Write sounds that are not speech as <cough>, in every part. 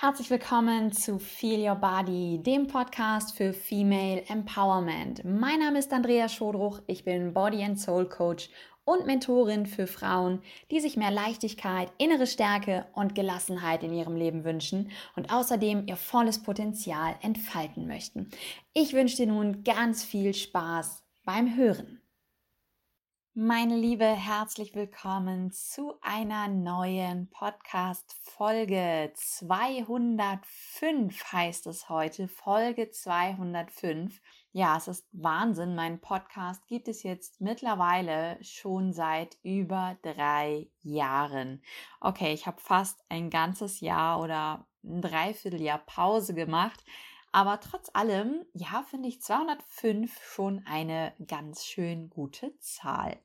Herzlich willkommen zu Feel Your Body, dem Podcast für Female Empowerment. Mein Name ist Andrea Schodruch, ich bin Body and Soul Coach und Mentorin für Frauen, die sich mehr Leichtigkeit, innere Stärke und Gelassenheit in ihrem Leben wünschen und außerdem ihr volles Potenzial entfalten möchten. Ich wünsche dir nun ganz viel Spaß beim Hören. Meine Liebe, herzlich willkommen zu einer neuen Podcast-Folge. 205 heißt es heute, Folge 205. Ja, es ist Wahnsinn. Mein Podcast gibt es jetzt mittlerweile schon seit über drei Jahren. Okay, ich habe fast ein ganzes Jahr oder ein Dreivierteljahr Pause gemacht. Aber trotz allem, ja, finde ich 205 schon eine ganz schön gute Zahl.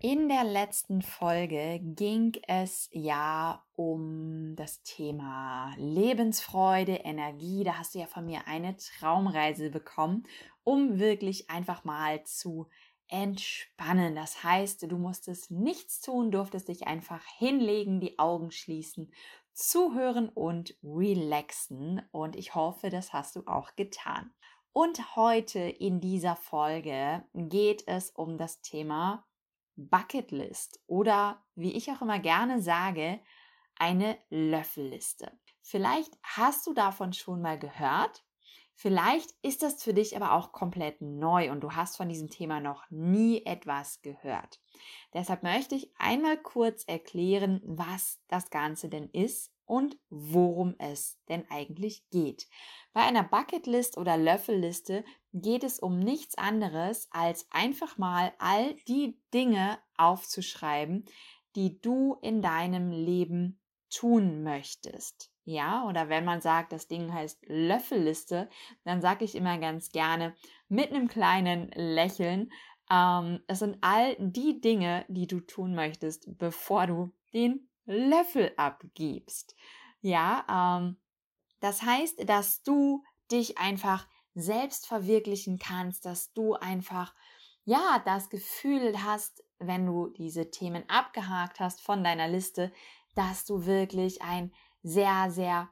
In der letzten Folge ging es ja um das Thema Lebensfreude, Energie. Da hast du ja von mir eine Traumreise bekommen, um wirklich einfach mal zu entspannen. Das heißt, du musstest nichts tun, durftest dich einfach hinlegen, die Augen schließen, zuhören und relaxen. Und ich hoffe, das hast du auch getan. Und heute in dieser Folge geht es um das Thema Bucketlist oder wie ich auch immer gerne sage, eine Löffelliste. Vielleicht hast du davon schon mal gehört. Vielleicht ist das für dich aber auch komplett neu und du hast von diesem Thema noch nie etwas gehört. Deshalb möchte ich einmal kurz erklären, was das Ganze denn ist und worum es denn eigentlich geht. Bei einer Bucketlist oder Löffelliste geht es um nichts anderes, als einfach mal all die Dinge aufzuschreiben, die du in deinem Leben tun möchtest. Ja, oder wenn man sagt, das Ding heißt Löffelliste, dann sage ich immer ganz gerne mit einem kleinen Lächeln, ähm, es sind all die Dinge, die du tun möchtest, bevor du den Löffel abgibst. Ja, ähm, das heißt, dass du dich einfach selbst verwirklichen kannst, dass du einfach, ja, das Gefühl hast, wenn du diese Themen abgehakt hast von deiner Liste, dass du wirklich ein sehr, sehr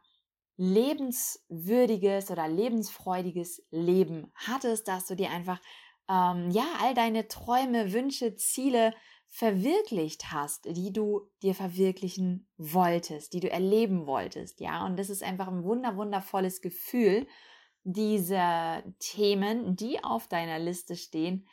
lebenswürdiges oder lebensfreudiges Leben hattest, dass du dir einfach, ähm, ja, all deine Träume, Wünsche, Ziele verwirklicht hast, die du dir verwirklichen wolltest, die du erleben wolltest, ja. Und das ist einfach ein wunder, wundervolles Gefühl diese Themen, die auf deiner Liste stehen,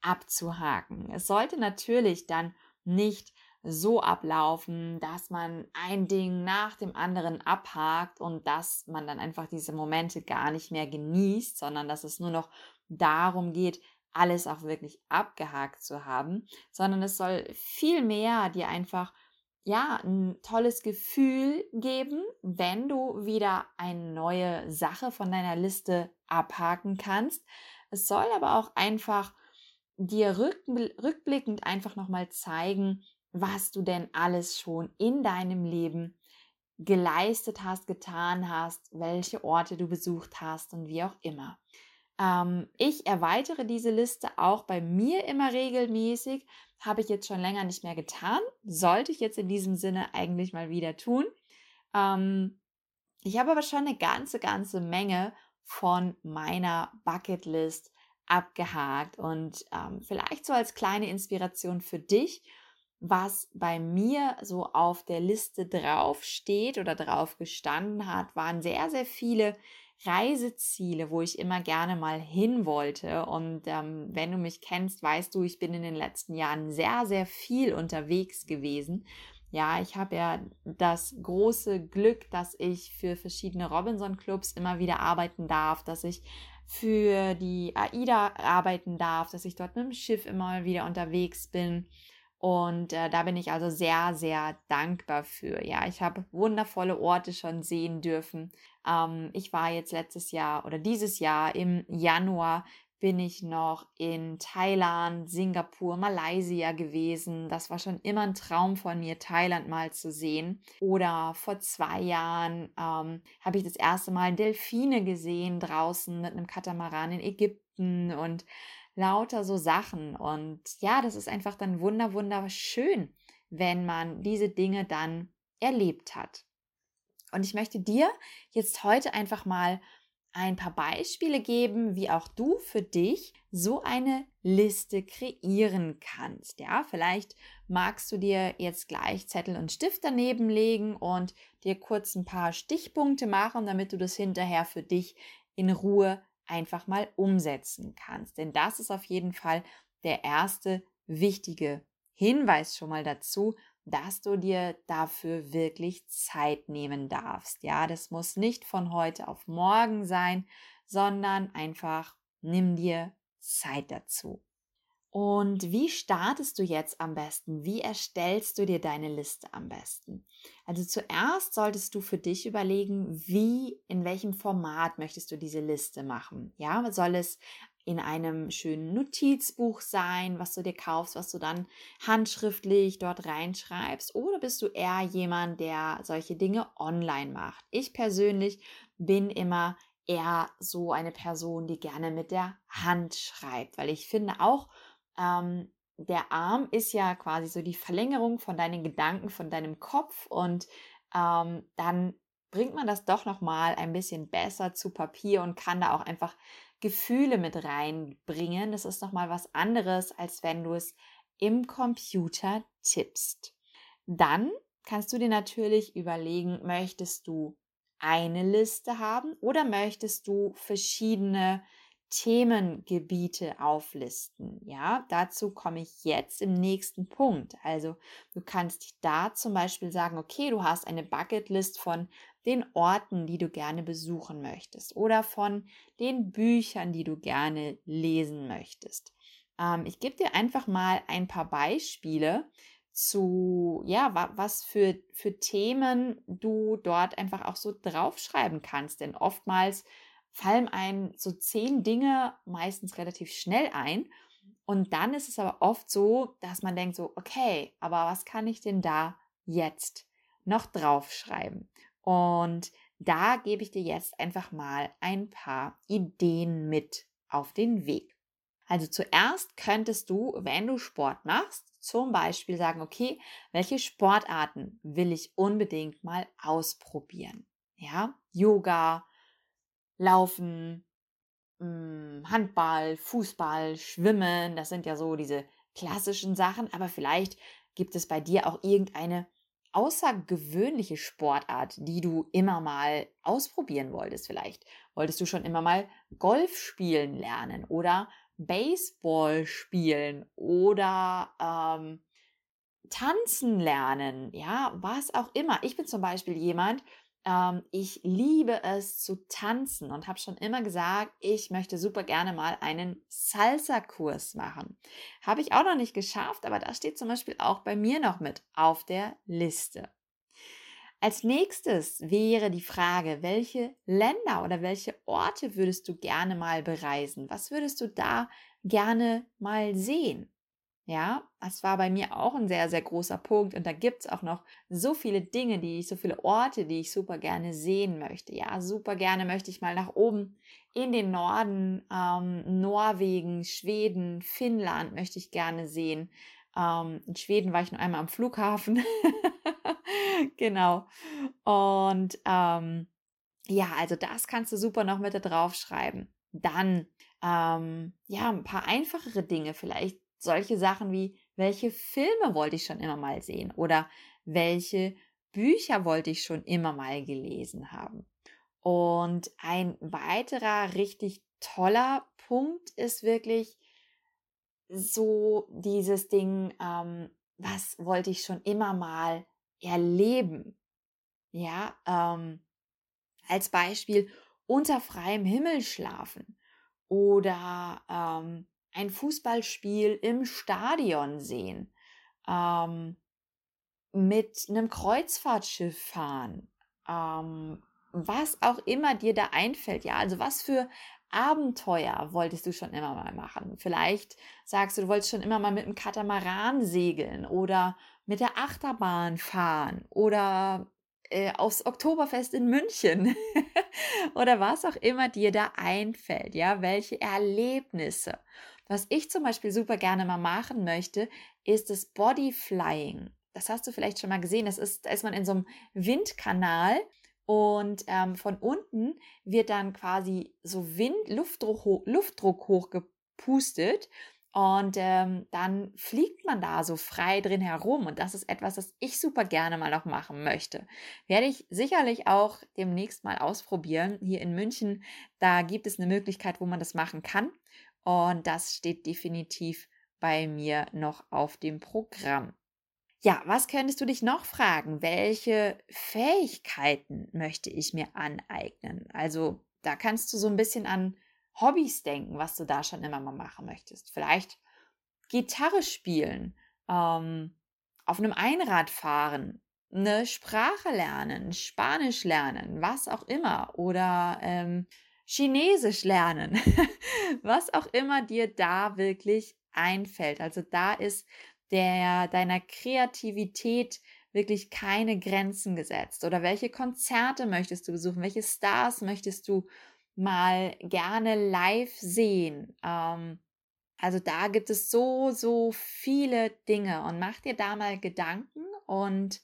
abzuhaken. Es sollte natürlich dann nicht so ablaufen, dass man ein Ding nach dem anderen abhakt und dass man dann einfach diese Momente gar nicht mehr genießt, sondern dass es nur noch darum geht, alles auch wirklich abgehakt zu haben, sondern es soll viel mehr dir einfach ja, ein tolles Gefühl geben, wenn du wieder eine neue Sache von deiner Liste abhaken kannst. Es soll aber auch einfach dir rückblickend einfach nochmal zeigen, was du denn alles schon in deinem Leben geleistet hast, getan hast, welche Orte du besucht hast und wie auch immer. Ähm, ich erweitere diese Liste auch bei mir immer regelmäßig. Habe ich jetzt schon länger nicht mehr getan. Sollte ich jetzt in diesem Sinne eigentlich mal wieder tun. Ähm, ich habe aber schon eine ganze, ganze Menge von meiner Bucketlist abgehakt und ähm, vielleicht so als kleine Inspiration für dich, was bei mir so auf der Liste drauf steht oder drauf gestanden hat, waren sehr, sehr viele Reiseziele, wo ich immer gerne mal hin wollte. Und ähm, wenn du mich kennst, weißt du, ich bin in den letzten Jahren sehr, sehr viel unterwegs gewesen. Ja, ich habe ja das große Glück, dass ich für verschiedene Robinson-Clubs immer wieder arbeiten darf, dass ich für die AIDA arbeiten darf, dass ich dort mit dem Schiff immer wieder unterwegs bin. Und äh, da bin ich also sehr, sehr dankbar für. Ja, ich habe wundervolle Orte schon sehen dürfen. Ähm, ich war jetzt letztes Jahr oder dieses Jahr im Januar bin ich noch in Thailand, Singapur, Malaysia gewesen. Das war schon immer ein Traum von mir, Thailand mal zu sehen. Oder vor zwei Jahren ähm, habe ich das erste Mal Delfine gesehen draußen mit einem Katamaran in Ägypten und lauter so Sachen. Und ja, das ist einfach dann wunder, wunderschön, wenn man diese Dinge dann erlebt hat. Und ich möchte dir jetzt heute einfach mal ein paar Beispiele geben, wie auch du für dich so eine Liste kreieren kannst. Ja, vielleicht magst du dir jetzt gleich Zettel und Stift daneben legen und dir kurz ein paar Stichpunkte machen, damit du das hinterher für dich in Ruhe einfach mal umsetzen kannst. Denn das ist auf jeden Fall der erste wichtige Hinweis schon mal dazu, dass du dir dafür wirklich Zeit nehmen darfst. Ja, das muss nicht von heute auf morgen sein, sondern einfach nimm dir Zeit dazu. Und wie startest du jetzt am besten? Wie erstellst du dir deine Liste am besten? Also zuerst solltest du für dich überlegen, wie, in welchem Format möchtest du diese Liste machen? Ja, soll es in einem schönen Notizbuch sein, was du dir kaufst, was du dann handschriftlich dort reinschreibst? Oder bist du eher jemand, der solche Dinge online macht? Ich persönlich bin immer eher so eine Person, die gerne mit der Hand schreibt, weil ich finde auch, ähm, der Arm ist ja quasi so die Verlängerung von deinen Gedanken, von deinem Kopf und ähm, dann bringt man das doch noch mal ein bisschen besser zu Papier und kann da auch einfach Gefühle mit reinbringen. Das ist nochmal was anderes, als wenn du es im Computer tippst. Dann kannst du dir natürlich überlegen, möchtest du eine Liste haben oder möchtest du verschiedene Themengebiete auflisten. Ja, dazu komme ich jetzt im nächsten Punkt. Also du kannst da zum Beispiel sagen, okay, du hast eine Bucketlist von den Orten, die du gerne besuchen möchtest oder von den Büchern, die du gerne lesen möchtest. Ähm, ich gebe dir einfach mal ein paar Beispiele zu, ja, wa was für, für Themen du dort einfach auch so draufschreiben kannst. Denn oftmals fallen einem so zehn Dinge meistens relativ schnell ein. Und dann ist es aber oft so, dass man denkt so, okay, aber was kann ich denn da jetzt noch draufschreiben? Und da gebe ich dir jetzt einfach mal ein paar Ideen mit auf den Weg. Also zuerst könntest du, wenn du Sport machst, zum Beispiel sagen, okay, welche Sportarten will ich unbedingt mal ausprobieren? Ja, Yoga, Laufen, hm, Handball, Fußball, Schwimmen, das sind ja so diese klassischen Sachen, aber vielleicht gibt es bei dir auch irgendeine außergewöhnliche Sportart, die du immer mal ausprobieren wolltest vielleicht? Wolltest du schon immer mal Golf spielen lernen oder Baseball spielen oder ähm, tanzen lernen? Ja, was auch immer. Ich bin zum Beispiel jemand, ich liebe es zu tanzen und habe schon immer gesagt, ich möchte super gerne mal einen Salsa-Kurs machen. Habe ich auch noch nicht geschafft, aber das steht zum Beispiel auch bei mir noch mit auf der Liste. Als nächstes wäre die Frage, welche Länder oder welche Orte würdest du gerne mal bereisen? Was würdest du da gerne mal sehen? Ja, das war bei mir auch ein sehr, sehr großer Punkt. Und da gibt es auch noch so viele Dinge, die ich, so viele Orte, die ich super gerne sehen möchte. Ja, super gerne möchte ich mal nach oben in den Norden, ähm, Norwegen, Schweden, Finnland möchte ich gerne sehen. Ähm, in Schweden war ich nur einmal am Flughafen. <laughs> genau. Und ähm, ja, also das kannst du super noch mit da drauf schreiben. Dann, ähm, ja, ein paar einfachere Dinge vielleicht solche Sachen wie, welche Filme wollte ich schon immer mal sehen oder welche Bücher wollte ich schon immer mal gelesen haben. Und ein weiterer richtig toller Punkt ist wirklich so dieses Ding, ähm, was wollte ich schon immer mal erleben. Ja, ähm, als Beispiel unter freiem Himmel schlafen oder ähm, ein Fußballspiel im Stadion sehen, ähm, mit einem Kreuzfahrtschiff fahren, ähm, was auch immer dir da einfällt. Ja, also was für Abenteuer wolltest du schon immer mal machen? Vielleicht sagst du, du wolltest schon immer mal mit einem Katamaran segeln oder mit der Achterbahn fahren oder äh, aufs Oktoberfest in München <laughs> oder was auch immer dir da einfällt. Ja, welche Erlebnisse. Was ich zum Beispiel super gerne mal machen möchte, ist das Bodyflying. Das hast du vielleicht schon mal gesehen. Das ist, da ist man in so einem Windkanal Und ähm, von unten wird dann quasi so Wind, Luftdruck, Luftdruck hochgepustet und ähm, dann fliegt man da so frei drin herum. Und das ist etwas, das ich super gerne mal noch machen möchte. Werde ich sicherlich auch demnächst mal ausprobieren. Hier in München, da gibt es eine Möglichkeit, wo man das machen kann. Und das steht definitiv bei mir noch auf dem Programm. Ja, was könntest du dich noch fragen? Welche Fähigkeiten möchte ich mir aneignen? Also da kannst du so ein bisschen an Hobbys denken, was du da schon immer mal machen möchtest. Vielleicht Gitarre spielen, ähm, auf einem Einrad fahren, eine Sprache lernen, Spanisch lernen, was auch immer. Oder ähm, Chinesisch lernen, <laughs> was auch immer dir da wirklich einfällt. Also da ist der deiner Kreativität wirklich keine Grenzen gesetzt? Oder welche Konzerte möchtest du besuchen? Welche Stars möchtest du mal gerne live sehen? Ähm, also da gibt es so, so viele Dinge und mach dir da mal Gedanken und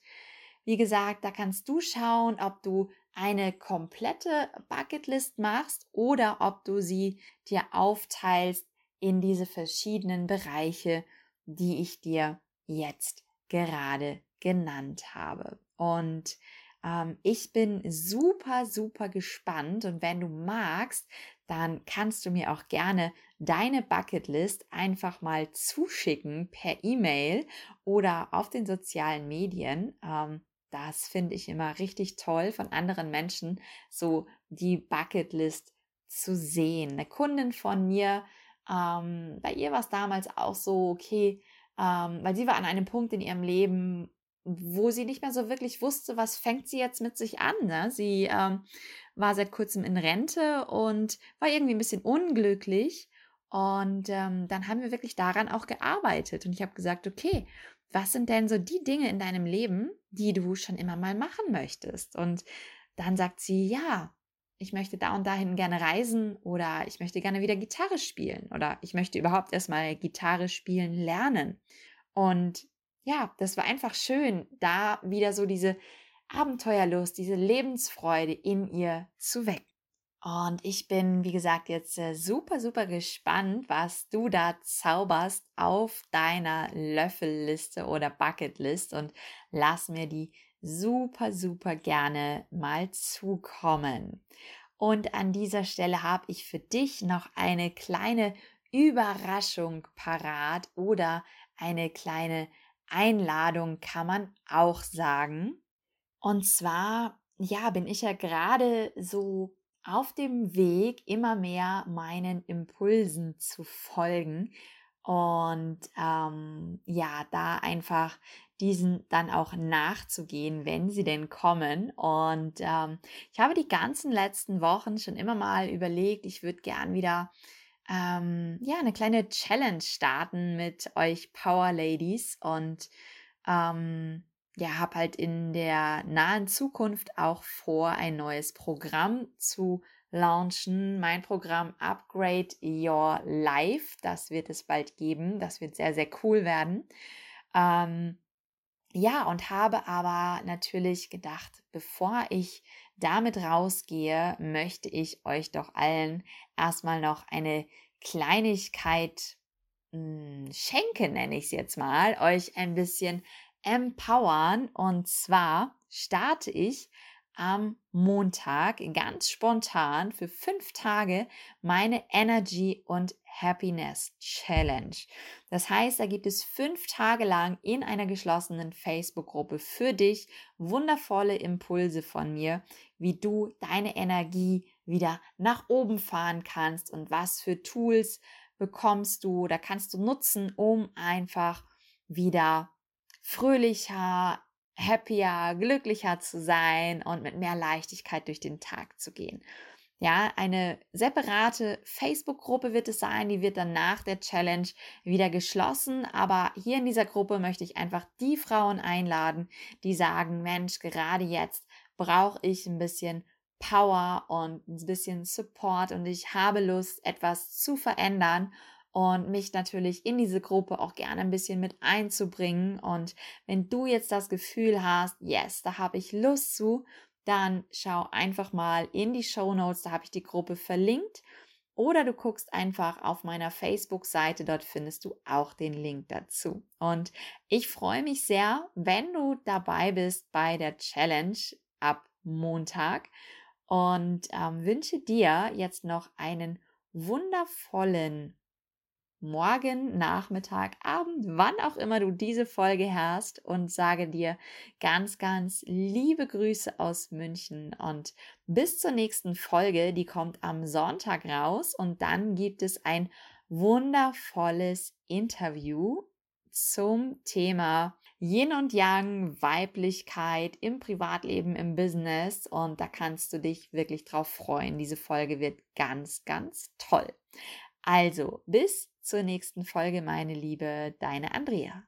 wie gesagt, da kannst du schauen, ob du eine komplette Bucketlist machst oder ob du sie dir aufteilst in diese verschiedenen Bereiche die ich dir jetzt gerade genannt habe. Und ähm, ich bin super, super gespannt und wenn du magst, dann kannst du mir auch gerne deine Bucketlist einfach mal zuschicken per E-Mail oder auf den sozialen Medien. Ähm, das finde ich immer richtig toll, von anderen Menschen so die Bucketlist zu sehen. Eine Kundin von mir ähm, bei ihr war es damals auch so, okay, ähm, weil sie war an einem Punkt in ihrem Leben, wo sie nicht mehr so wirklich wusste, was fängt sie jetzt mit sich an. Ne? Sie ähm, war seit kurzem in Rente und war irgendwie ein bisschen unglücklich. Und ähm, dann haben wir wirklich daran auch gearbeitet. Und ich habe gesagt, okay, was sind denn so die Dinge in deinem Leben, die du schon immer mal machen möchtest? Und dann sagt sie, ja, ich möchte da und dahin gerne reisen oder ich möchte gerne wieder Gitarre spielen oder ich möchte überhaupt erstmal Gitarre spielen lernen. Und ja, das war einfach schön, da wieder so diese Abenteuerlust, diese Lebensfreude in ihr zu wecken. Und ich bin, wie gesagt, jetzt äh, super, super gespannt, was du da zauberst auf deiner Löffelliste oder Bucketlist und lass mir die super, super gerne mal zukommen. Und an dieser Stelle habe ich für dich noch eine kleine Überraschung parat oder eine kleine Einladung kann man auch sagen. Und zwar, ja, bin ich ja gerade so auf dem Weg, immer mehr meinen Impulsen zu folgen und ähm, ja, da einfach diesen dann auch nachzugehen, wenn sie denn kommen. Und ähm, ich habe die ganzen letzten Wochen schon immer mal überlegt, ich würde gern wieder ähm, ja eine kleine Challenge starten mit euch Power Ladies und ähm, ja, habe halt in der nahen Zukunft auch vor, ein neues Programm zu launchen. Mein Programm Upgrade Your Life, das wird es bald geben. Das wird sehr, sehr cool werden. Ähm, ja, und habe aber natürlich gedacht, bevor ich damit rausgehe, möchte ich euch doch allen erstmal noch eine Kleinigkeit hm, schenken, nenne ich es jetzt mal, euch ein bisschen empowern. Und zwar starte ich am Montag ganz spontan für fünf Tage meine Energy und Happiness Challenge. Das heißt, da gibt es fünf Tage lang in einer geschlossenen Facebook-Gruppe für dich wundervolle Impulse von mir, wie du deine Energie wieder nach oben fahren kannst und was für Tools bekommst du oder kannst du nutzen, um einfach wieder fröhlicher, happier, glücklicher zu sein und mit mehr Leichtigkeit durch den Tag zu gehen. Ja, eine separate Facebook-Gruppe wird es sein, die wird dann nach der Challenge wieder geschlossen. Aber hier in dieser Gruppe möchte ich einfach die Frauen einladen, die sagen, Mensch, gerade jetzt brauche ich ein bisschen Power und ein bisschen Support und ich habe Lust, etwas zu verändern und mich natürlich in diese Gruppe auch gerne ein bisschen mit einzubringen. Und wenn du jetzt das Gefühl hast, yes, da habe ich Lust zu, dann schau einfach mal in die Show Notes, da habe ich die Gruppe verlinkt. Oder du guckst einfach auf meiner Facebook-Seite, dort findest du auch den Link dazu. Und ich freue mich sehr, wenn du dabei bist bei der Challenge ab Montag und ähm, wünsche dir jetzt noch einen wundervollen Morgen, Nachmittag, Abend, wann auch immer du diese Folge hörst und sage dir ganz, ganz liebe Grüße aus München und bis zur nächsten Folge, die kommt am Sonntag raus und dann gibt es ein wundervolles Interview zum Thema Yin und Yang, Weiblichkeit im Privatleben, im Business und da kannst du dich wirklich drauf freuen. Diese Folge wird ganz, ganz toll. Also, bis zur nächsten Folge, meine Liebe, deine Andrea.